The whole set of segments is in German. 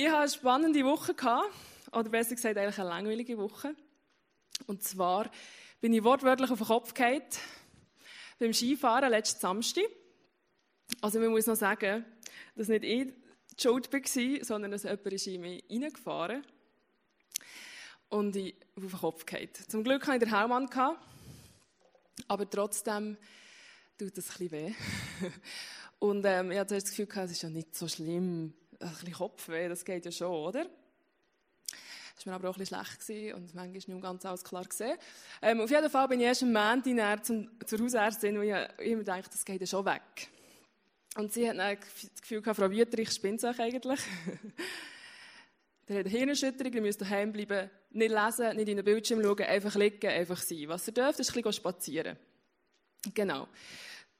Ich hatte eine spannende Woche, oder besser gesagt eigentlich eine langweilige Woche. Und zwar bin ich wortwörtlich auf den Kopf gefallen beim Skifahren letzten Samstag. Also man muss noch sagen, dass nicht ich die Schuld war, sondern dass jemand in mich reingefahren und ich auf den Kopf gefallen. Zum Glück hatte ich den Helm an, aber trotzdem tut das ein bisschen weh. Und ähm, ich hatte das Gefühl, es ist ja nicht so schlimm. Ein bisschen Kopfweh, das geht ja schon, oder? Das war mir aber auch ein bisschen schlecht und manchmal ist nicht ganz alles klar. Ähm, auf jeden Fall bin ich erst am Montag zum, zur Hausärztin und ich, immer gedacht, das geht ja schon weg. Und sie hat dann das Gefühl gehabt, Frau Wüterich spinnt sich eigentlich. Der hat eine Hirnerschütterung, ihr müsst daheim bleiben, nicht lesen, nicht in den Bildschirm schauen, einfach liegen, einfach sein. Was ihr dürft, ist ein bisschen spazieren. Genau.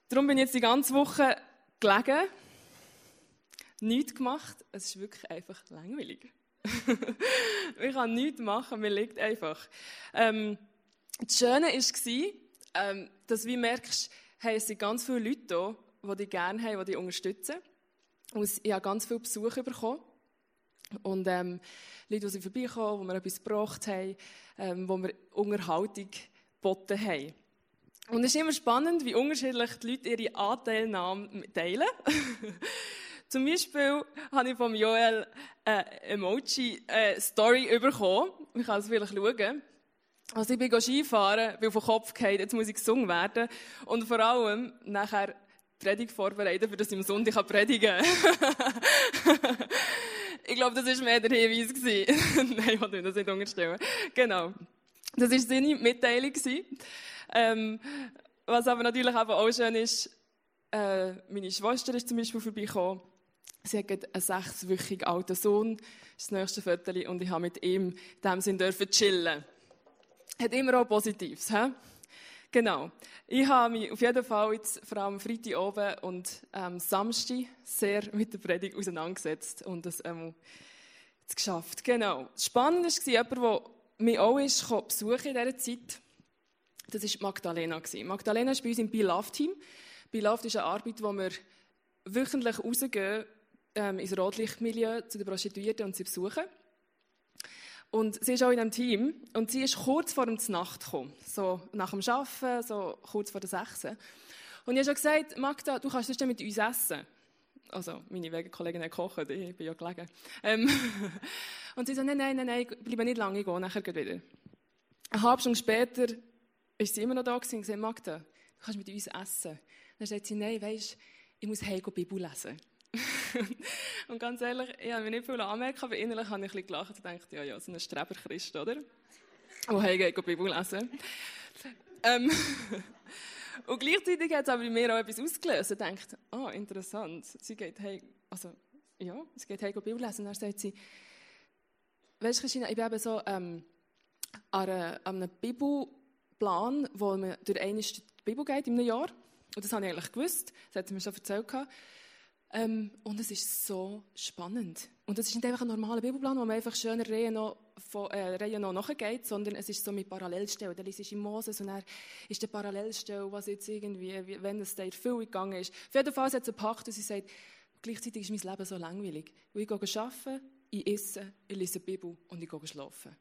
Darum bin ich jetzt die ganze Woche gelegen, nichts gemacht. Es ist wirklich einfach langweilig. ich kann nichts machen, mir liegt einfach. Ähm, das Schöne war, ähm, dass du merkst, hey, es sind ganz viele Leute hier, die dich gerne haben, die dich unterstützen. Und ich habe ganz viele Besuche bekommen. Und ähm, Leute, die sind vorbeikommen, die mir etwas gebracht haben, ähm, wo wir Unterhaltung geboten haben. Und es ist immer spannend, wie unterschiedlich die Leute ihre Anteilnahme teilen. Zum Beispiel habe ich von Joel eine Emoji-Story äh, bekommen. Ich kann es vielleicht schauen. Also ich bin Skifahren, bin auf Kopf gefallen, jetzt muss ich gesungen werden. Und vor allem nachher die Predigt vorbereiten, für das ich am Sonntag predigen kann. ich glaube, das war mehr der Hinweis. Nein, ich wollte das nicht unterstellen. Genau. Das war seine Mitteilung. Ähm, was aber natürlich auch schön ist, äh, meine Schwester ist zum Beispiel vorbeigekommen. Sie hat einen sechswöchigen alten Sohn, das nächste Viertel, und ich habe mit ihm in diesem Sinn dürfen chillen. Hat immer auch Positives, hä? Genau. Ich habe mich auf jeden Fall jetzt vor allem Freitag oben und ähm, Samstag sehr mit der Predigt auseinandergesetzt und das ähm, jetzt geschafft. Genau. Spannend war jemand, der mich auch besuchen in dieser Zeit. Das war Magdalena. Magdalena ist bei uns im Beloved-Team. Beloved ist eine Arbeit, wo wir wöchentlich rausgehen ähm, ins Rotlichtmilieu zu den Prostituierten und sie besuchen. Und sie ist auch in einem Team und sie ist kurz vor dem Nacht gekommen, so nach dem Arbeiten, so kurz vor der 6. Und ich habe schon gesagt, Magda, du kannst das mit uns essen. Also, meine Wegenkollegin gekocht, ich bin ja gelegen. Ähm und sie sagt, nein, nein, nein, nein, bleib nicht lange, ich gehe nachher wieder. Eine halbe Stunde später ist sie immer noch da und gesagt, Magda, du kannst mit uns essen. Dann sagt sie, nein, weisst, ich muss heim Bibel lesen. Und ganz ehrlich, ich habe mir nicht viel anmerken, aber innerlich habe ich ein bisschen gelacht und gedacht, ja, ja, so ein Streberchrist, oder? Oh, hey, geht Bibel lesen. ähm, und gleichzeitig hat es aber bei mir auch etwas ausgelöst. Ich dachte, oh, interessant. Sie geht hey, also, ja, sie geht hey Bibel lesen. Und dann sagt sie, weißt du, Christina, ich bin eben so ähm, an, einer, an einem Bibelplan, wo man durch eine Bibel geht in einem Jahr. Und das habe ich eigentlich gewusst. Das hat sie mir schon erzählt. Ähm, und es ist so spannend. Und es ist nicht einfach ein normaler Bibelplan, wo man einfach schöner Reihe noch, äh, noch nachgeht, sondern es ist so mit Parallelstellen. Da liest in Moses und dann ist der Parallelstelle, was jetzt irgendwie, wenn es in Erfüllung gegangen ist. Auf jeden Fall hat sie einen Pakt und sie sagt, gleichzeitig ist mein Leben so langweilig. Weil ich gehe arbeiten, ich esse, ich lese die Bibel und ich gehe schlafen.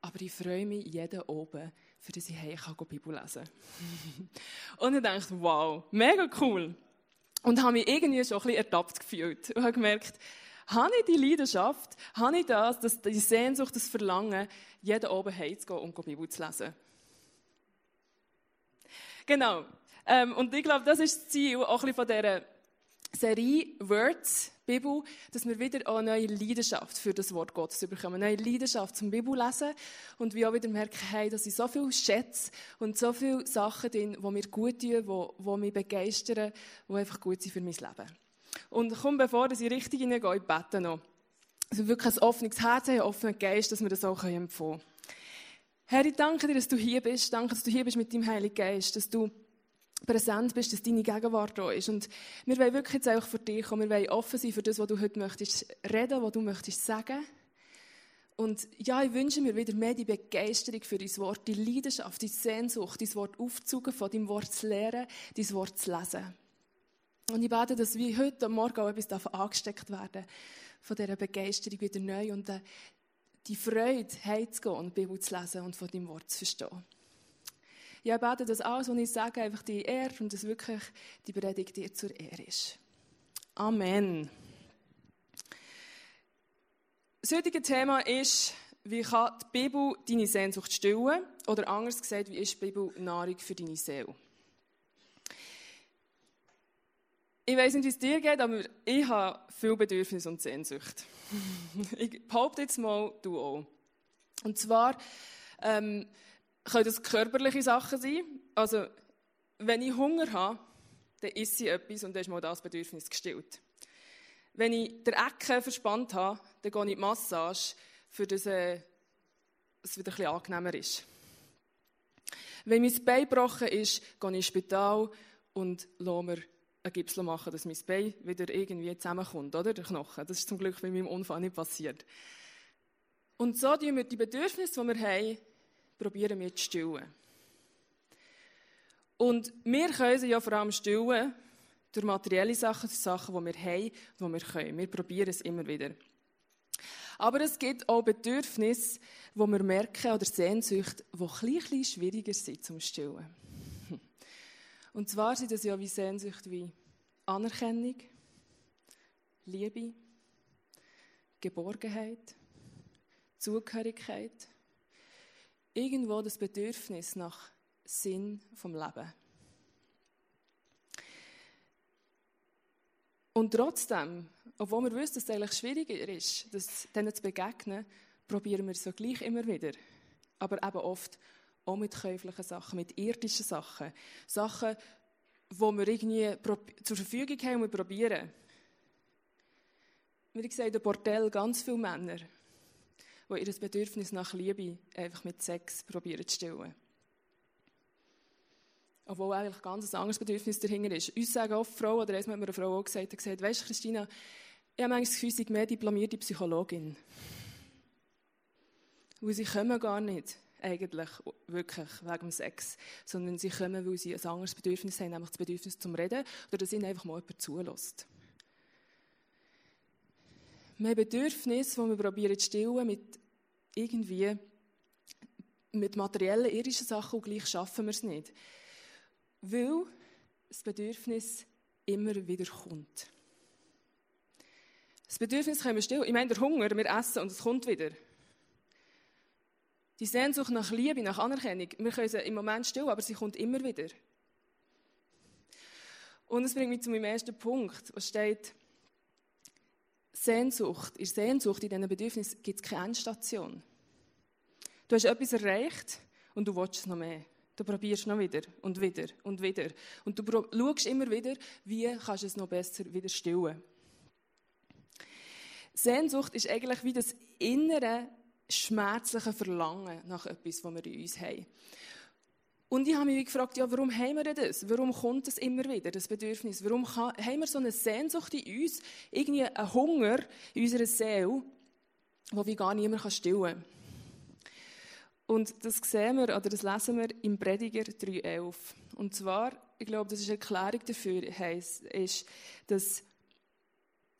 Aber ich freue mich jeden oben, für das ich hey, ich kann Bibel lesen Und ich dachte, wow, mega cool. Und habe mich irgendwie schon ein bisschen ertappt gefühlt. Und habe gemerkt, habe ich die Leidenschaft, habe ich das, das die Sehnsucht, das Verlangen, jeden oben heimzugehen und die Bibel zu lesen. Genau. Ähm, und ich glaube, das ist das Ziel auch ein bisschen von dieser Serie Words, Bibel, dass wir wieder eine neue Leidenschaft für das Wort Gottes bekommen. Eine neue Leidenschaft zum Bibellesen. Und wir auch wieder merken, hey, dass sind so viele Schätze und so viele Sachen drin, die mir gut tun, die, die mich begeistern, die einfach gut sind für mein Leben. Und komm, bevor ich richtig hineingehe, ich bete noch. Also wirklich ein offenes Herz, einen offenen Geist, dass wir das auch empfangen können. Herr, ich danke dir, dass du hier bist. Danke, dass du hier bist mit deinem Heiligen Geist, dass du präsent bist, dass deine Gegenwart da ist. Und wir wollen wirklich jetzt auch für dich kommen. Wir wollen offen sein für das, was du heute möchtest reden, was du möchtest sagen. Und ja, ich wünsche mir wieder mehr die Begeisterung für dein Wort, die Leidenschaft, die Sehnsucht, dein Wort aufzugen, von deinem Wort zu lernen, dein Wort zu lesen. Und ich bete, dass wie heute am Morgen auch etwas angesteckt werden von dieser Begeisterung wieder neu und äh, die Freude heimzugehen und die Bibel zu lesen und von deinem Wort zu verstehen. Ich bete, dass alles, was ich sage, einfach die Ehre und dass wirklich die Predigt dir zur Ehre ist. Amen. Das heutige Thema ist, wie kann die Bibel deine Sehnsucht stillen? Oder anders gesagt, wie ist die Bibel Nahrung für deine Seele? Ich weiß nicht, wie es dir geht, aber ich habe viel Bedürfnis und Sehnsucht. ich behaupte jetzt mal, du auch. Und zwar ähm, können das körperliche Sachen sein. Also, wenn ich Hunger habe, dann esse ich etwas und dann ist mal das Bedürfnis gestillt. Wenn ich den Ecken verspannt habe, dann gehe ich in die Massage, für das äh, es wieder ein angenehmer ist. Wenn mein Bein gebrochen ist, gehe ich ins Spital und lasse mir einen Gipsel machen, dass mein Bein wieder irgendwie zusammenkommt, oder? Der Knochen. Das ist zum Glück bei meinem Unfall nicht passiert. Und so tun wir die Bedürfnisse, die wir haben, probieren wir zu stillen. Und wir können sie ja vor allem stillen durch materielle Sachen, durch Sachen, die wir haben, die wir können. Wir probieren es immer wieder. Aber es gibt auch Bedürfnisse, wo wir merken, oder Sehnsüchte, die ein bisschen schwieriger sind zum Stillen. Und zwar sind das ja wie Sehnsüchte wie Anerkennung, Liebe, Geborgenheit, Zugehörigkeit. Irgendwo das Bedürfnis nach Sinn vom Leben. Und trotzdem, obwohl wir wissen, dass es eigentlich schwieriger ist, das denen zu begegnen, probieren wir es so gleich immer wieder. Aber eben oft auch mit käuflichen Sachen, mit irdischen Sachen. Sachen, die wir irgendwie zur Verfügung haben und wir probieren. Wie gesagt, im Bordell ganz viele Männer, die ihr Bedürfnis nach Liebe einfach mit Sex probieren zu stillen. Obwohl eigentlich ganz ein anderes Bedürfnis dahinter ist. Uns sagen oft Frauen, oder erstmal hat mir eine Frau auch gesagt, gesagt weißt du, Christina, ich habe manchmal das Gefühl, ich mehr diplomierte Psychologin. Weil sie kommen gar nicht, eigentlich, wirklich, wegen dem Sex, sondern sie kommen, weil sie ein anderes Bedürfnis haben, nämlich das Bedürfnis zum Reden, oder dass ihnen einfach mal jemand zulässt. Wir haben Bedürfnisse, die wir probieren zu stillen mit irgendwie, mit materiellen, irdischen Sachen und gleich schaffen wir es nicht. Weil das Bedürfnis immer wieder kommt. Das Bedürfnis können wir stillen. Ich meine, der Hunger, wir essen und es kommt wieder. Die Sehnsucht nach Liebe, nach Anerkennung, wir können sie im Moment stillen, aber sie kommt immer wieder. Und es bringt mich zu meinem ersten Punkt, wo steht, Sehnsucht, in Sehnsucht, in diesen Bedürfnissen gibt es keine Endstation. Du hast etwas erreicht und du willst es noch mehr. Du probierst noch wieder und wieder und wieder. Und du schaust immer wieder, wie kannst du es noch besser wieder stillen. Sehnsucht ist eigentlich wie das innere, schmerzliche Verlangen nach etwas, was wir in uns haben. Und ich habe mich gefragt, ja, warum haben wir das? Warum kommt es immer wieder, das Bedürfnis? Warum haben wir so eine Sehnsucht in uns, irgendwie einen Hunger in unserer Seele, wo wir gar niemand stillen kann? Und das sehen wir, oder das lesen wir im Prediger 3,11. Und zwar, ich glaube, das ist eine Erklärung dafür, ist, dass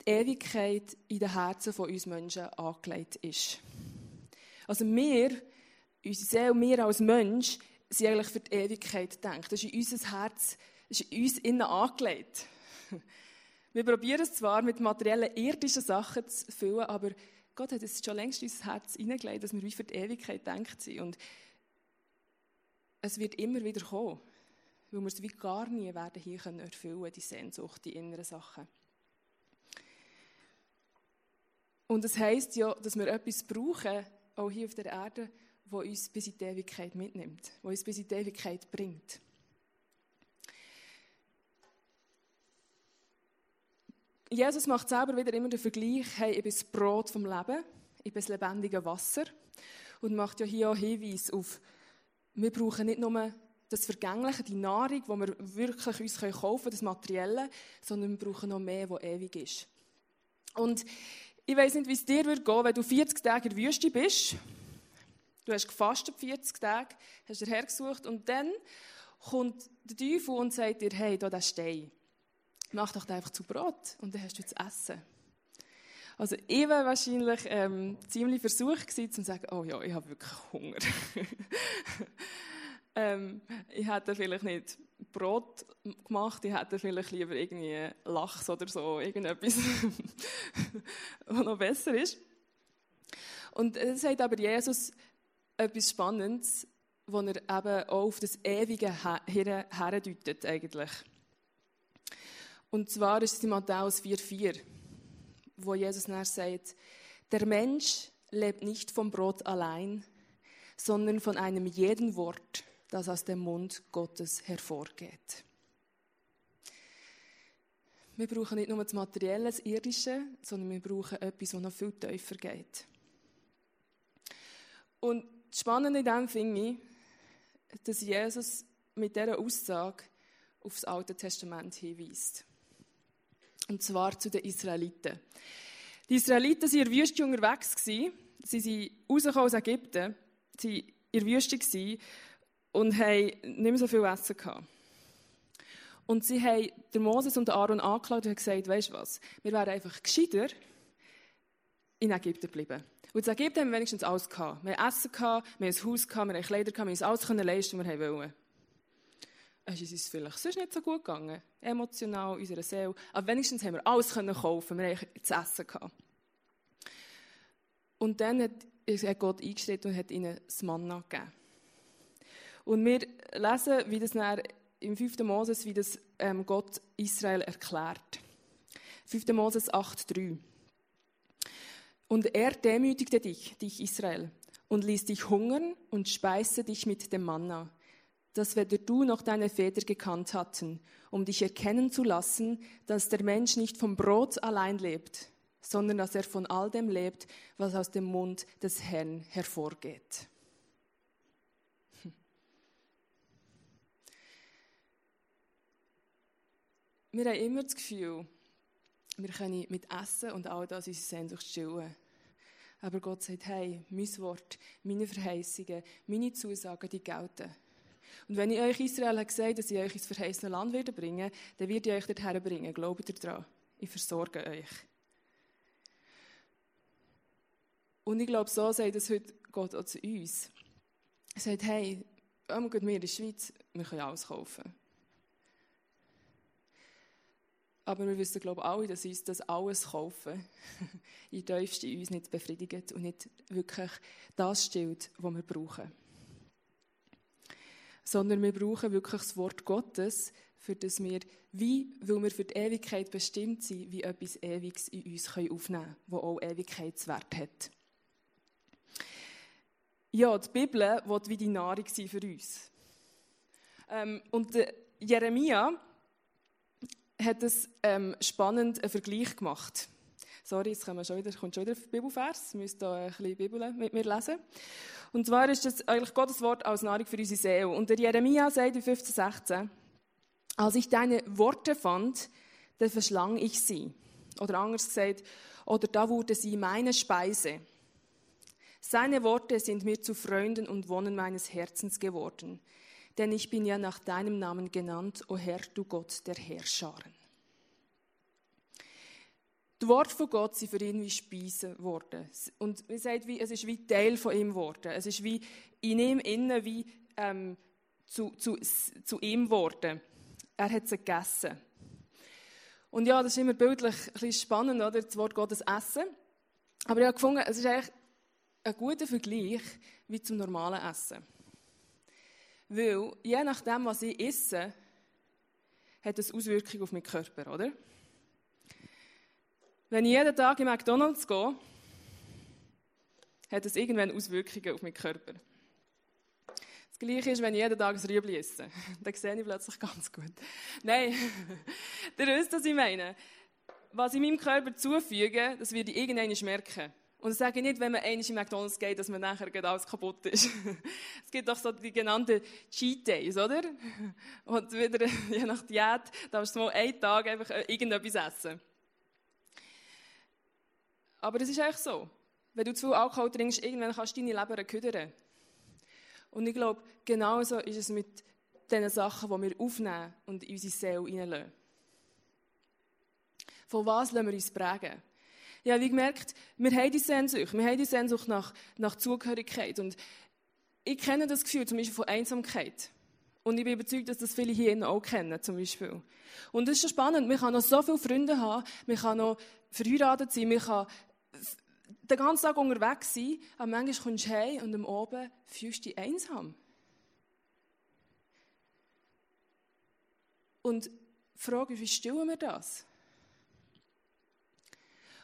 die Ewigkeit in den Herzen von uns Menschen angelegt ist. Also wir, unsere Seele, wir als Mensch, sind eigentlich für die Ewigkeit gedacht. Das ist in unser Herz, das ist in uns innen angelegt. Wir probieren es zwar mit materiellen, irdischen Sachen zu füllen, aber Gott hat es schon längst in unser Herz hineingelegt, dass wir wie für die Ewigkeit denkt sind. Und es wird immer wieder kommen, weil wir es wie gar nie werden hier können erfüllen, die Sehnsucht, die inneren Sachen. Und es heisst ja, dass wir etwas brauchen, auch hier auf der Erde, wo uns bis in die Ewigkeit mitnimmt, wo uns bis in die Ewigkeit bringt. Jesus macht selber wieder immer den Vergleich, hey, ich bin das Brot vom Leben, ich bin das lebendige Wasser und macht ja hier auch Hinweis auf, wir brauchen nicht nur das Vergängliche, die Nahrung, die wir wirklich uns kaufen können, das Materielle, sondern wir brauchen noch mehr, was ewig ist. Und ich weiß nicht, wie es dir wird gehen, wenn du 40 Tage in der Wüste bist. Du hast gefastet 40 Tage, hast dir hergesucht und dann kommt der Teufel und sagt dir, hey, da der Stein mach doch einfach zu Brot und dann hast du zu essen. Also ich war wahrscheinlich ähm, ziemlich versucht gewesen, zu sagen, oh ja, ich habe wirklich Hunger. ähm, ich hätte vielleicht nicht Brot gemacht, ich hätte vielleicht lieber irgendwie Lachs oder so, irgendetwas, was noch besser ist. Und es sagt aber Jesus etwas Spannendes, wo er eben auch auf das Ewige her, herdeutet eigentlich. Und zwar ist es in Matthäus 4,4, wo Jesus dann sagt, der Mensch lebt nicht vom Brot allein, sondern von einem jeden Wort, das aus dem Mund Gottes hervorgeht. Wir brauchen nicht nur das Materielle, das Irdische, sondern wir brauchen etwas, das noch viel tiefer geht. Und das Spannende in dem finde ich, dass Jesus mit dieser Aussage auf das Alte Testament hinweist. Und zwar zu den Israeliten. Die Israeliten waren in der Wüste unterwegs. Sie sind rausgekommen aus Ägypten, sie waren in der Wüste und haben nicht mehr so viel Essen. Und sie haben Moses und Aaron angeklagt und gesagt, weißt du was, wir wären einfach gescheiter in Ägypten geblieben. Und in Ägypten haben wir wenigstens alles gehabt. Wir haben Essen gehabt, wir haben ein Haus gehabt, wir haben Kleider gehabt, wir haben alles können leisten, was wir wollten. Es ist uns vielleicht sonst nicht so gut gegangen, emotional, unserer Seele. Aber wenigstens haben wir alles können kaufen, wir haben zu essen gehabt. Und dann hat Gott eingestellt und hat ihnen das Manna gegeben. Und wir lesen, wie das im 5. Moses, wie das ähm, Gott Israel erklärt. 5. Moses 8,3. Und er demütigte dich, dich Israel, und ließ dich hungern und speiste dich mit dem Manna, das weder du noch deine Väter gekannt hatten, um dich erkennen zu lassen, dass der Mensch nicht vom Brot allein lebt, sondern dass er von all dem lebt, was aus dem Mund des Herrn hervorgeht. Wir haben immer das Gefühl, wir können mit Essen und all das unsere Sehnsucht stillen. Aber Gott sagt, hey, mein Wort, meine Verheißungen, meine Zusagen, die gelten. Und wenn ich euch Israel gesagt dass ich euch ins verheißene Land werde bringen, dann werde ich euch dorthin bringen. Glaubt ihr daran? Ich versorge euch. Und ich glaube, so sagt es heute Gott auch zu uns. Er sagt, hey, wir in der Schweiz, wir können alles kaufen. Aber wir wissen, glaube ich, alle, dass uns das alles kaufen in tiefsten in uns nicht befriedigt und nicht wirklich das stillt, was wir brauchen. Sondern wir brauchen wirklich das Wort Gottes, für das wir, wie, weil wir für die Ewigkeit bestimmt sind, wie etwas Ewiges in uns aufnehmen können, das auch Ewigkeitswert hat. Ja, die Bibel wird wie die Nahrung sein für uns. Ähm, und Jeremia, hat es ähm, spannend einen Vergleich gemacht. Sorry, jetzt kommt schon wieder, kommt schon wieder Bibelvers. Ihr müsst da ein bisschen Bibel mit mir lesen. Und zwar ist das eigentlich Gottes Wort als Nahrung für unsere Seele. Und der Jeremia sagt in 15, 16, als ich deine Worte fand, dann verschlang ich sie. Oder anders gesagt, oder da wurde sie meine Speise. Seine Worte sind mir zu Freunden und Wohnen meines Herzens geworden denn ich bin ja nach deinem Namen genannt, o Herr, du Gott der Herrscharen. Die Worte von Gott sind für ihn wie Speisen geworden. Und man sagt, wie, es ist wie Teil von ihm geworden. Es ist wie in ihm innen wie ähm, zu, zu, zu ihm geworden. Er hat sie gegessen. Und ja, das ist immer bildlich ein bisschen spannend, oder? Das Wort Gottes essen. Aber ich habe gefunden, es ist eigentlich ein guter Vergleich wie zum normalen Essen. Weil je nachdem, was ich esse, hat es Auswirkungen auf meinen Körper, oder? Wenn ich jeden Tag in McDonalds gehe, hat es irgendwann Auswirkungen auf meinen Körper. Das Gleiche ist, wenn ich jeden Tag ein Rüebli esse. Dann sehe ich plötzlich ganz gut. Nein, ihr wisst, was ich meine. Was ich meinem Körper zufüge, das werde ich irgendwann merken. Und ich sage nicht, wenn man einmal in McDonalds geht, dass man nachher alles kaputt ist. es gibt doch so die genannten Cheat Days, oder? Und wieder, je nach Diät, darfst du mal einen Tag einfach äh, irgendetwas essen. Aber es ist eigentlich so. Wenn du zu viel Alkohol trinkst, irgendwann kannst du deine Leber ködern. Und ich glaube, genauso ist es mit den Sachen, die wir aufnehmen und in unsere Seele hineinlassen. Von was lassen wir uns prägen? Ja, wie gemerkt, wir haben die Sehnsucht, wir haben die Sehnsucht nach, nach Zugehörigkeit. Und ich kenne das Gefühl zum Beispiel von Einsamkeit. Und ich bin überzeugt, dass das viele hier auch kennen, zum Beispiel. Und das ist schon spannend. Man kann noch so viele Freunde haben, man kann noch verheiratet sein, man kann den ganzen Tag unterwegs sein, aber manchmal kommst du heim und am Oben fühlst du dich einsam. Und die Frage ist, wie stillen wir das?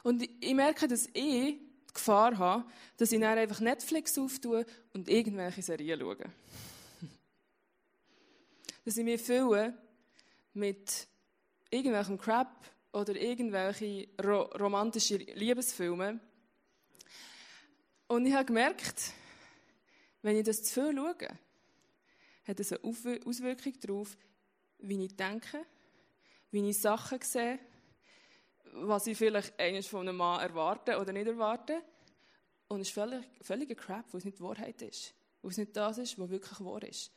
Und ich merke, dass ich die Gefahr habe, dass ich dann einfach Netflix auftue und irgendwelche Serien schaue. dass ich mich fühle mit irgendwelchem Crap oder irgendwelchen ro romantischen Liebesfilmen. Und ich habe gemerkt, wenn ich das zu viel schaue, hat es eine Auswirkung darauf, wie ich denke, wie ich Sachen sehe, was ich vielleicht eines von einem Mann erwarte oder nicht erwarte. Und es ist völlig, völliger Crap, wo es nicht die Wahrheit ist. Wo es nicht das ist, was wirklich wahr ist.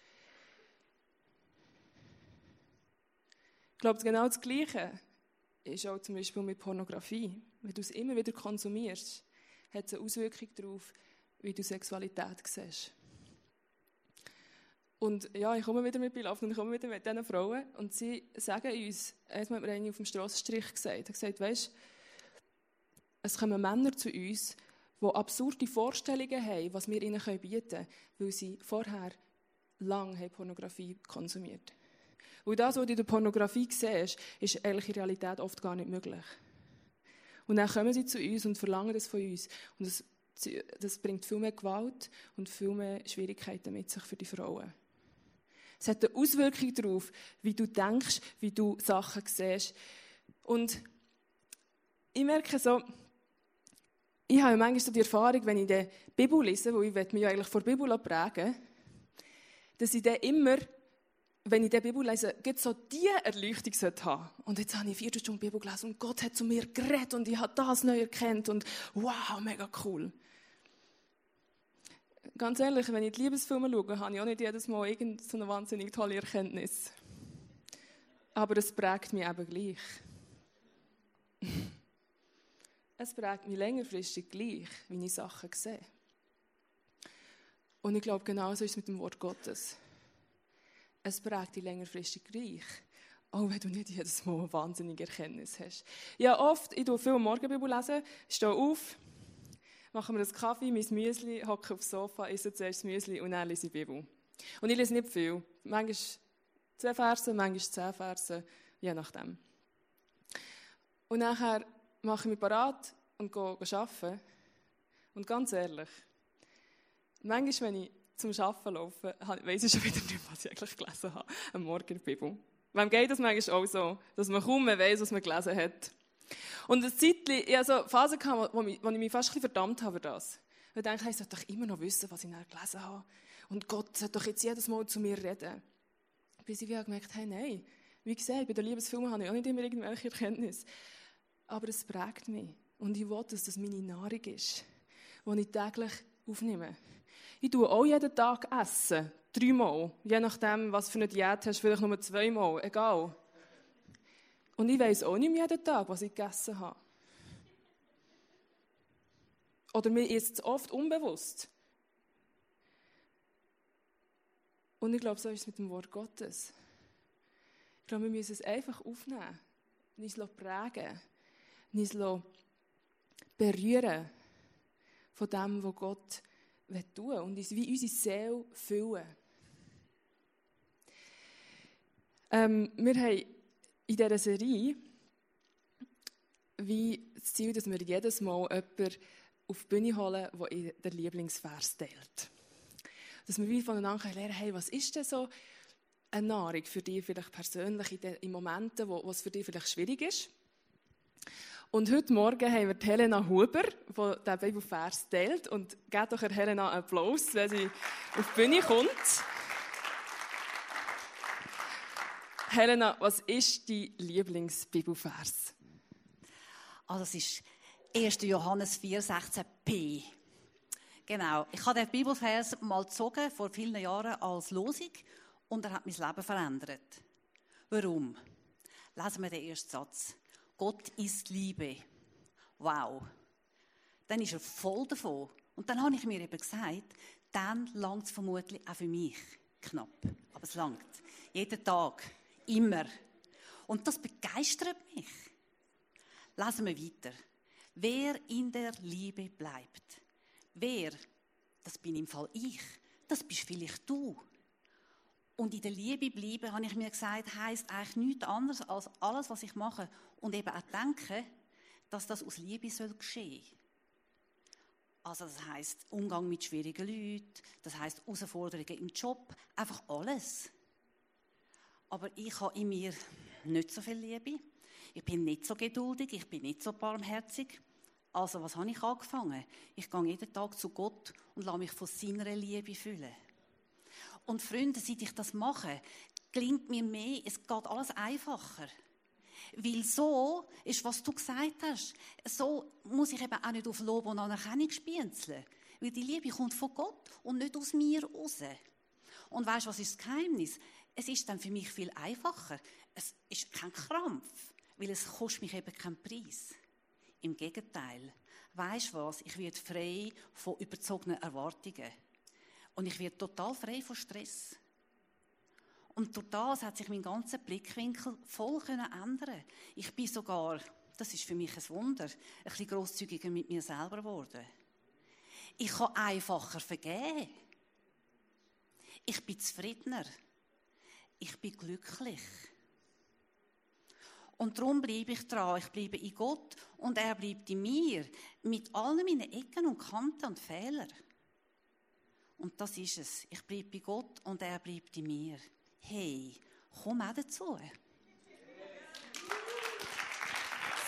Ich glaube, genau das Gleiche ist auch zum Beispiel mit Pornografie. Wenn du es immer wieder konsumierst, hat es eine Auswirkung darauf, wie du Sexualität siehst. Und ja, ich komme wieder mit Bilafen und ich komme wieder mit diesen Frauen und sie sagen uns, erstmal hat mir eine auf dem Strassenstrich gesagt, hat gesagt, weißt, es kommen Männer zu uns, die absurde Vorstellungen haben, was wir ihnen bieten können, weil sie vorher lange Pornografie konsumiert haben. Weil das, was du in der Pornografie siehst, ist eigentlich in Realität oft gar nicht möglich. Und dann kommen sie zu uns und verlangen das von uns. Und das, das bringt viel mehr Gewalt und viel mehr Schwierigkeiten mit sich für die Frauen. Es hat eine Auswirkung darauf, wie du denkst, wie du Sachen siehst. Und ich merke so, ich habe manchmal so die Erfahrung, wenn ich die Bibel lese, wo ich mich ja eigentlich vor der Bibel prägen dass ich dann immer wenn ich die Bibel lese, gibt so die Erleuchtung haben. Und jetzt habe ich vier Stunden Bibel gelesen und Gott hat zu mir geredet und ich habe das neu erkannt und wow, mega cool. Ganz ehrlich, wenn ich die Liebesfilme schaue, habe ich auch nicht jedes Mal irgendeine wahnsinnig tolle Erkenntnis. Aber es prägt mich eben gleich. es prägt mich längerfristig gleich, wie ich Sachen sehe. Und ich glaube, genauso ist es mit dem Wort Gottes es prägt dich längerfristig gleich. Auch wenn du nicht jedes Mal eine wahnsinnige Erkenntnis hast. Ja, oft, ich tue viel Morgenbibel lesen, stehe auf, mache mir einen Kaffee, mein Müsli, hocke aufs Sofa, esse zuerst das Müsli und dann lese ich Bibel. Und ich lese nicht viel. Manchmal zwei Verse, manchmal zehn Verse, je nachdem. Und nachher mache ich mich parat und gehe, arbeiten. Und ganz ehrlich, manchmal, wenn ich zum Arbeiten laufen, weiss ich schon wieder nicht, was ich eigentlich gelesen habe am Morgen in der Bibel. Wem geht das manchmal auch so, dass man kaum mehr weiss, was man gelesen hat. Und eine Zeit, ich hatte so Phasen, gehabt, wo, ich, mich fast ein verdammt habe für das. Ich denke, ich sollte doch immer noch wissen, was ich gelesen habe. Und Gott sollte doch jetzt jedes Mal zu mir reden. Bis ich gemerkt habe, hey, nein. Wie gesagt, bei den Liebesfilmen habe ich auch nicht immer irgendwelche Erkenntnisse. Aber es prägt mich. Und ich will, dass das meine Nahrung ist, die ich täglich aufnehme. Ich tue auch jeden Tag essen. Dreimal. Je nachdem, was für eine Diät hast, vielleicht nur zweimal. Egal. Und ich weiß auch nicht mehr jeden Tag, was ich gegessen habe. Oder mir ist es oft unbewusst. Und ich glaube, so ist es mit dem Wort Gottes. Ich glaube, wir müssen es einfach aufnehmen, uns prägen, uns berühren von dem, was Gott tun und uns wie unsere Seele füllen. Ähm, wir haben in dieser Serie wie das Ziel, dass wir jedes Mal jemanden auf die Bühne holen, der den Lieblingsvers teilt. Dass wir wie voneinander lernen hey, was ist denn so eine Nahrung für dich vielleicht persönlich in, den, in Momenten, wo, wo es für dich vielleicht schwierig ist? Und heute Morgen haben wir Helena Huber, die diesen Bibelvers teilt. Und gebt doch Helena einen Applaus, wenn sie auf die Bühne kommt. Helena, was ist dein Lieblingsbibelvers? Also, es ist 1. Johannes 4, 16p. Genau. Ich habe den Bibelvers mal gezogen, vor vielen Jahren, als Losung. Und er hat mein Leben verändert. Warum? Lesen wir den ersten Satz. Gott ist Liebe. wow. Dann ist er voll davon. Und dann habe ich mir eben gesagt, dann langt es vermutlich auch für mich knapp. Aber es langt. Jeden Tag. Immer. Und das begeistert mich. Lesen wir weiter. Wer in der Liebe bleibt. Wer, das bin im Fall ich, das bist vielleicht du. Und in der Liebe bleiben, habe ich mir gesagt, heisst eigentlich nichts anderes als alles, was ich mache und eben auch denke, dass das aus Liebe soll geschehen. Also das heißt Umgang mit schwierigen Leuten, das heißt Herausforderungen im Job, einfach alles. Aber ich habe in mir nicht so viel Liebe. Ich bin nicht so geduldig, ich bin nicht so barmherzig. Also was habe ich angefangen? Ich gehe jeden Tag zu Gott und lasse mich von seiner Liebe füllen. Und Freunde, seit ich das mache, klingt mir mehr, es geht alles einfacher. Weil so ist, was du gesagt hast. So muss ich eben auch nicht auf Lob und Anerkennung spienzeln. Weil die Liebe kommt von Gott und nicht aus mir raus. Und weißt du, was ist das Geheimnis? Es ist dann für mich viel einfacher. Es ist kein Krampf, weil es kostet mich eben keinen Preis. Im Gegenteil. Weißt was? Ich werde frei von überzogenen Erwartungen. Und ich werde total frei von Stress. Und durch das hat sich mein ganzer Blickwinkel voll ändern Ich bin sogar, das ist für mich ein Wunder, ein bisschen grosszügiger mit mir selber geworden. Ich kann einfacher vergeben. Ich bin zufriedener. Ich bin glücklich. Und darum bleibe ich dran. Ich bleibe in Gott und er bleibt in mir. Mit allen meinen Ecken und Kanten und Fehlern. Und das ist es. Ich bleibe bei Gott und er bleibt in mir. Hey, komm auch dazu.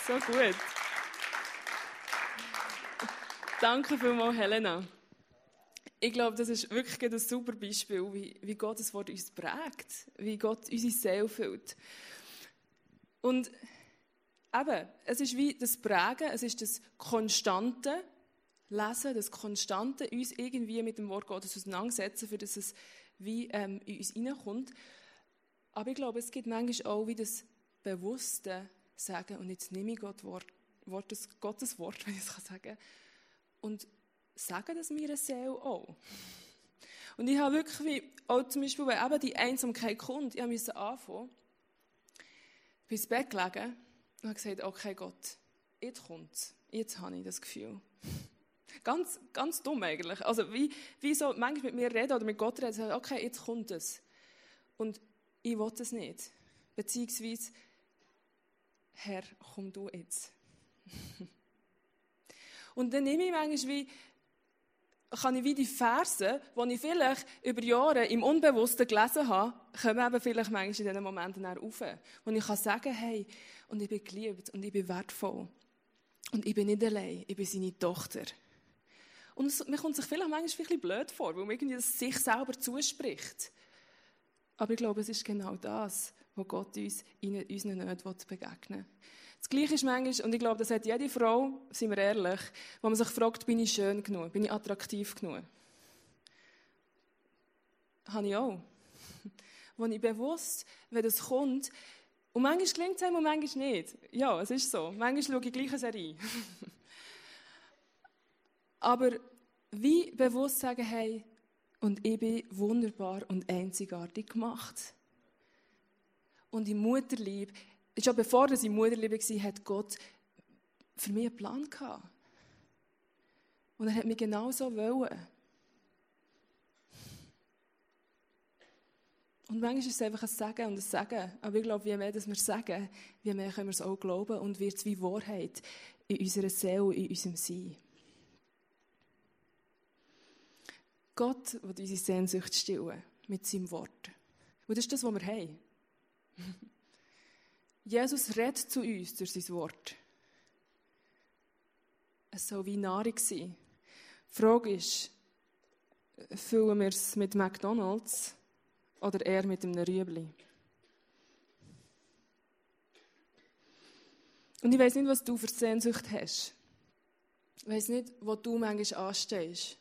So gut. Danke vielmals, Helena. Ich glaube, das ist wirklich ein super Beispiel, wie, wie Gott das Wort uns prägt, wie Gott unsere Seele füllt. Und eben, es ist wie das Prägen, es ist das konstante Lesen, das konstante uns irgendwie mit dem Wort Gottes auseinandersetzen, für dass es wie ähm, in uns hineinkommt. Aber ich glaube, es gibt manchmal auch wie das bewusste Sagen, und jetzt nehme ich Gott Wort, Wort, Gottes Wort, wenn ich es sagen kann, und sage das mir Seele auch. Und ich habe wirklich, wie, auch zum Beispiel, wenn eben die Einsamkeit kommt, ich musste anfangen, ins Bett gelegen und habe gesagt, okay Gott, jetzt kommt jetzt habe ich das Gefühl. Ganz, ganz dumm eigentlich. Also wie, wie so manchmal mit mir reden oder mit Gott reden, okay, jetzt kommt es. Und ich will es nicht. Beziehungsweise, Herr, komm du jetzt. Und dann nehme ich manchmal wie, kann ich wie die Verse, die ich vielleicht über Jahre im Unbewussten gelesen habe, kommen eben vielleicht manchmal in diesen Momenten auf. Wo ich kann sagen, hey, und ich bin geliebt und ich bin wertvoll. Und ich bin nicht allein, ich bin seine Tochter. Und es, mir kommt sich vielleicht manchmal ein bisschen blöd vor, weil man irgendwie das sich selber zuspricht. Aber ich glaube, es ist genau das, was Gott uns in unseren Nöten begegnen will. Das Gleiche ist manchmal, und ich glaube, das hat jede Frau, sind wir ehrlich, wo man sich fragt, bin ich schön genug, bin ich attraktiv genug? Habe ich auch. Wo ich bewusst, wenn das kommt, und manchmal klingt es einem und manchmal nicht. Ja, es ist so. Manchmal schaue ich gleich eine Serie. Aber wie bewusst sagen, hey, und ich bin wunderbar und einzigartig gemacht. Und im Mutterlieb, schon bevor ich im Mutterlieb war, hat Gott für mich einen Plan gehabt. Und er hat mich genau so wollen. Und manchmal ist es einfach ein Sagen und ein Sagen. Aber ich glaube, je mehr wir sagen, je mehr können wir es auch glauben und wird es wie Wahrheit in unserer Seele, in unserem Sein. Gott will unsere Sehnsucht stillen mit seinem Wort. Und das ist das, was wir haben. Jesus redet zu uns durch sein Wort. Es soll wie Nahrung sein. Die Frage ist, füllen wir es mit McDonalds oder eher mit einem Rüebli? Und ich weiß nicht, was du für Sehnsucht hast. Ich weiß nicht, wo du manchmal anstehst.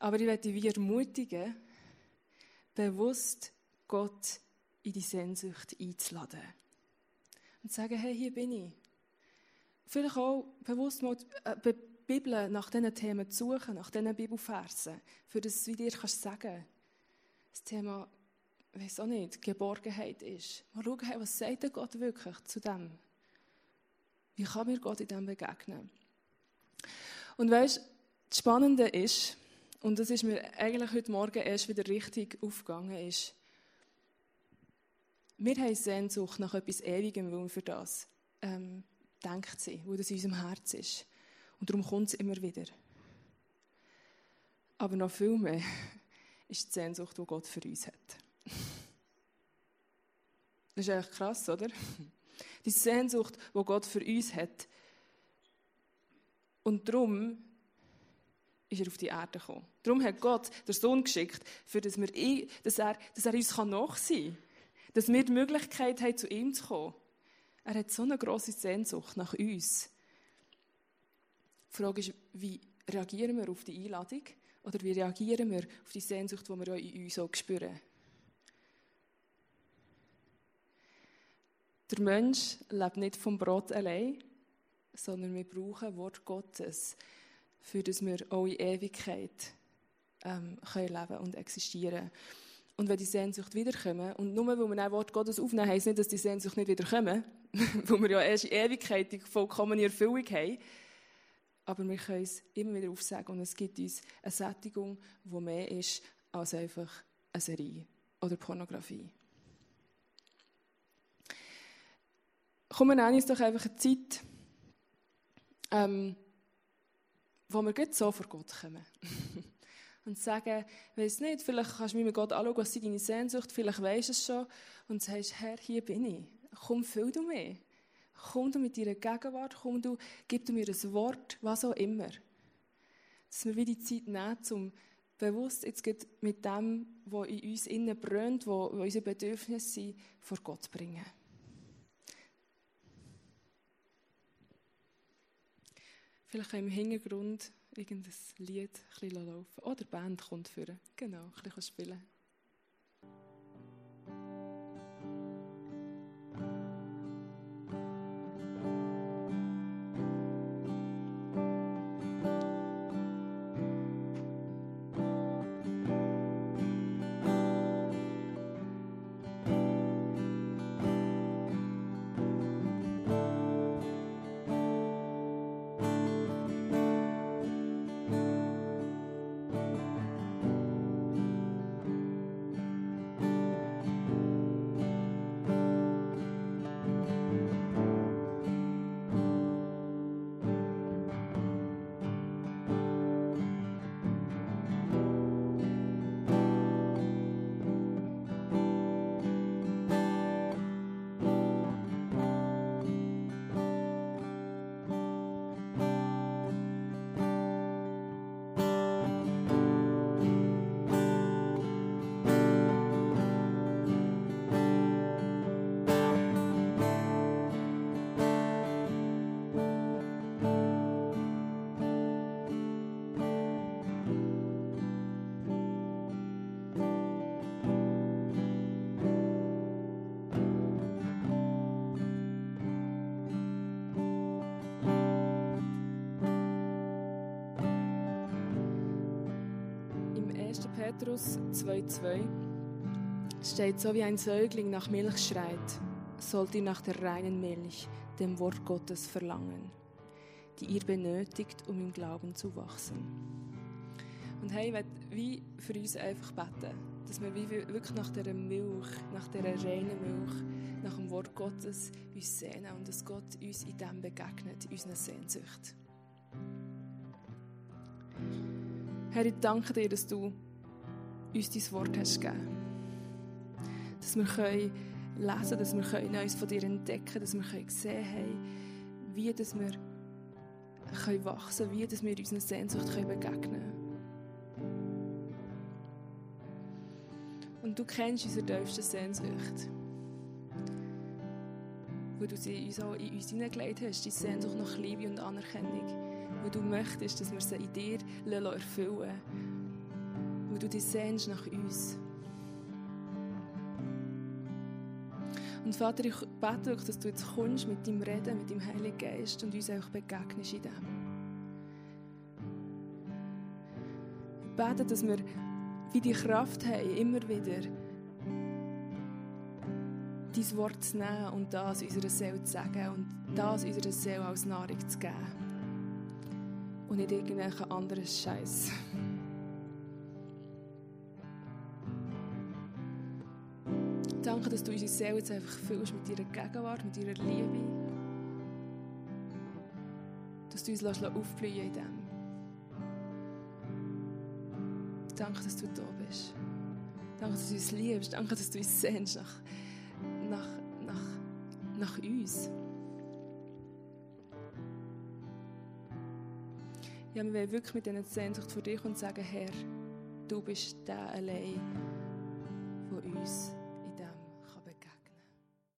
Aber ich werde dich ermutigen, bewusst Gott in die Sehnsucht einzuladen. Und sagen, hey, hier bin ich. vielleicht auch bewusst mal die Bibel nach diesen Themen zu suchen, nach diesen Bibelversen, für das du dir kannst sagen das Thema, ich weiß auch nicht, Geborgenheit ist. Mal schauen, was sagt denn Gott wirklich zu dem? Wie kann mir Gott in dem begegnen? Und weißt, das Spannende ist, und das ist mir eigentlich heute Morgen erst wieder richtig aufgegangen, ist, wir haben Sehnsucht nach etwas Ewigem, weil wir für das ähm, denkt sie, wo das in unserem Herz ist. Und darum kommt es immer wieder. Aber noch viel mehr ist die Sehnsucht, die Gott für uns hat. Das ist eigentlich krass, oder? Die Sehnsucht, die Gott für uns hat. Und darum ist er auf die Erde gekommen. Darum hat Gott den Sohn geschickt, für dass, wir, dass, er, dass er uns nachsehen kann. Dass wir die Möglichkeit haben, zu ihm zu kommen. Er hat so eine grosse Sehnsucht nach uns. Die Frage ist, wie reagieren wir auf die Einladung? Oder wie reagieren wir auf die Sehnsucht, die wir ja in uns auch spüren? Der Mensch lebt nicht vom Brot allein, sondern wir brauchen Wort Gottes, für das wir auch in Ewigkeit ähm, können leben und existieren Und wenn die Sehnsucht wiederkommen, und nur weil wir ein Wort Gottes aufnehmen, heisst nicht, dass die Sehnsucht nicht wiederkommen, weil wir ja erst in Ewigkeit die vollkommene Erfüllung haben. Aber wir können es immer wieder aufsagen und es gibt uns eine Sättigung, die mehr ist als einfach eine Serie oder Pornografie. Kommen wir uns doch einfach eine Zeit, ähm, wo wir gut so vor Gott kommen. und sagen, weiß nicht, vielleicht kannst du mir mit Gott anschauen, was ist deine Sehnsucht, vielleicht weisst du es schon und sagst, Herr, hier bin ich. Komm, füll du mich. Komm du mit deiner Gegenwart, komm du, gib du mir ein Wort, was auch immer. Dass wir wieder die Zeit nehmen, um bewusst jetzt mit dem, was in uns innen brennt, wo unsere Bedürfnisse sind, vor Gott zu bringen. Vielleicht im Hintergrund irgendein Lied ein bisschen laufen. Oder die Band kommt führen. Genau, ein bisschen spielen. Petrus 2,2 steht, so wie ein Säugling nach Milch schreit, sollt ihr nach der reinen Milch, dem Wort Gottes, verlangen, die ihr benötigt, um im Glauben zu wachsen. Und hey, ich wie für uns einfach beten, dass wir wie wirklich nach dieser Milch, nach dieser reinen Milch, nach dem Wort Gottes uns sehnen und dass Gott uns in dem begegnet, in unserer Sehnsucht. Herr, ich danke dir, dass du uns dein Wort hast gegeben. Dass wir können lesen dass wir können uns von dir entdecken dass wir können sehen haben, wie dass wir können wachsen können, wie dass wir unserer Sehnsucht können begegnen können. Und du kennst unsere tiefste Sehnsucht. Wo du sie uns auch in uns hineingelegt hast, die Sehnsucht nach Liebe und Anerkennung. Wo du möchtest, dass wir sie in dir erfüllen lassen wo du dich sehnst nach uns. Und Vater, ich bete wirklich, dass du jetzt kommst mit deinem Reden, mit deinem Heiligen Geist und uns einfach begegnest in dem. Ich bete, dass wir wie die Kraft haben, immer wieder dein Wort zu nehmen und das unserer Seele zu sagen und das unserer Seele als Nahrung zu geben. Und nicht irgendwelchen anderen Scheiß. Danke, dass du unsere Seele jetzt einfach füllst mit deiner Gegenwart, mit deiner Liebe. Dass du uns aufblühen in dem. Danke, dass du da bist. Danke, dass du uns liebst. Danke, dass du uns sehnst nach, nach, nach, nach uns. Ja, wir wollen wirklich mit dieser Sehnsucht vor dich und sagen, Herr, du bist der allein von uns.